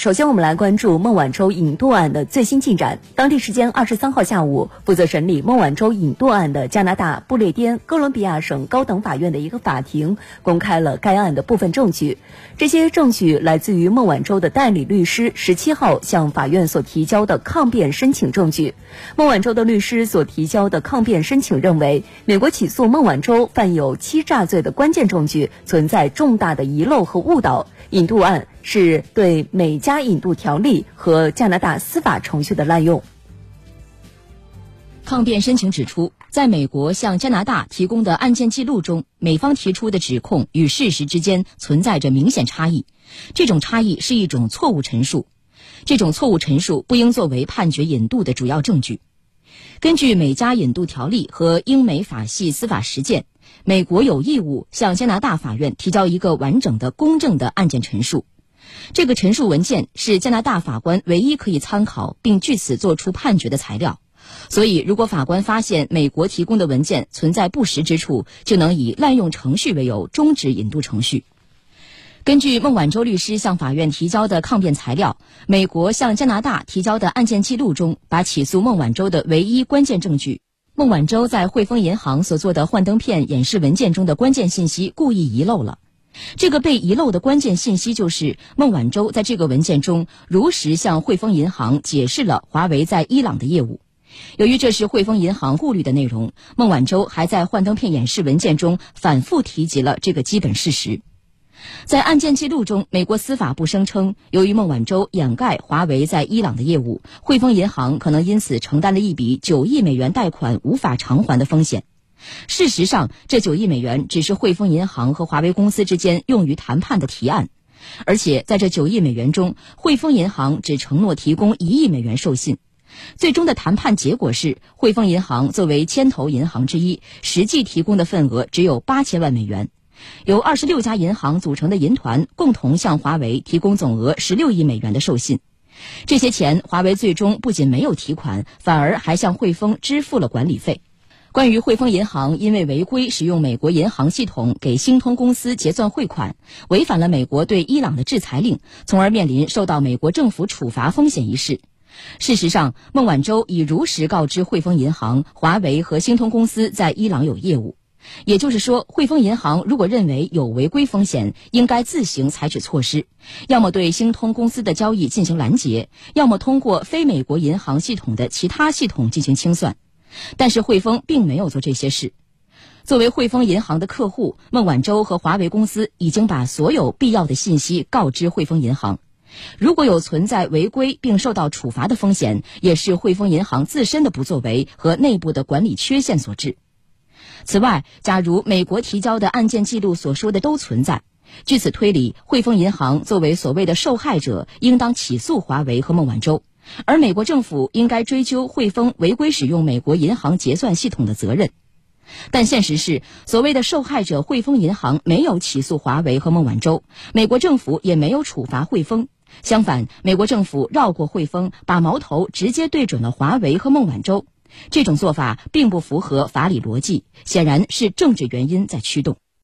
首先，我们来关注孟晚舟引渡案的最新进展。当地时间二十三号下午，负责审理孟晚舟引渡案的加拿大不列颠哥伦比亚省高等法院的一个法庭公开了该案的部分证据。这些证据来自于孟晚舟的代理律师十七号向法院所提交的抗辩申请证据。孟晚舟的律师所提交的抗辩申请认为，美国起诉孟晚舟犯有欺诈罪的关键证据存在重大的遗漏和误导。引渡案是对美加引渡条例和加拿大司法程序的滥用。抗辩申请指出，在美国向加拿大提供的案件记录中，美方提出的指控与事实之间存在着明显差异，这种差异是一种错误陈述，这种错误陈述不应作为判决引渡的主要证据。根据美加引渡条例和英美法系司法实践。美国有义务向加拿大法院提交一个完整的、公正的案件陈述。这个陈述文件是加拿大法官唯一可以参考并据此作出判决的材料。所以，如果法官发现美国提供的文件存在不实之处，就能以滥用程序为由终止引渡程序。根据孟晚舟律师向法院提交的抗辩材料，美国向加拿大提交的案件记录中，把起诉孟晚舟的唯一关键证据。孟晚舟在汇丰银行所做的幻灯片演示文件中的关键信息故意遗漏了。这个被遗漏的关键信息就是孟晚舟在这个文件中如实向汇丰银行解释了华为在伊朗的业务。由于这是汇丰银行顾虑的内容，孟晚舟还在幻灯片演示文件中反复提及了这个基本事实。在案件记录中，美国司法部声称，由于孟晚舟掩盖华为在伊朗的业务，汇丰银行可能因此承担了一笔九亿美元贷款无法偿还的风险。事实上，这九亿美元只是汇丰银行和华为公司之间用于谈判的提案，而且在这九亿美元中，汇丰银行只承诺提供一亿美元授信。最终的谈判结果是，汇丰银行作为牵头银行之一，实际提供的份额只有八千万美元。由二十六家银行组成的银团共同向华为提供总额十六亿美元的授信，这些钱华为最终不仅没有提款，反而还向汇丰支付了管理费。关于汇丰银行因为违规使用美国银行系统给星通公司结算汇款，违反了美国对伊朗的制裁令，从而面临受到美国政府处罚风险一事，事实上，孟晚舟已如实告知汇丰银行、华为和星通公司在伊朗有业务。也就是说，汇丰银行如果认为有违规风险，应该自行采取措施，要么对星通公司的交易进行拦截，要么通过非美国银行系统的其他系统进行清算。但是汇丰并没有做这些事。作为汇丰银行的客户，孟晚舟和华为公司已经把所有必要的信息告知汇丰银行。如果有存在违规并受到处罚的风险，也是汇丰银行自身的不作为和内部的管理缺陷所致。此外，假如美国提交的案件记录所说的都存在，据此推理，汇丰银行作为所谓的受害者，应当起诉华为和孟晚舟，而美国政府应该追究汇丰违规使用美国银行结算系统的责任。但现实是，所谓的受害者汇丰银行没有起诉华为和孟晚舟，美国政府也没有处罚汇丰。相反，美国政府绕过汇丰，把矛头直接对准了华为和孟晚舟。这种做法并不符合法理逻辑，显然是政治原因在驱动。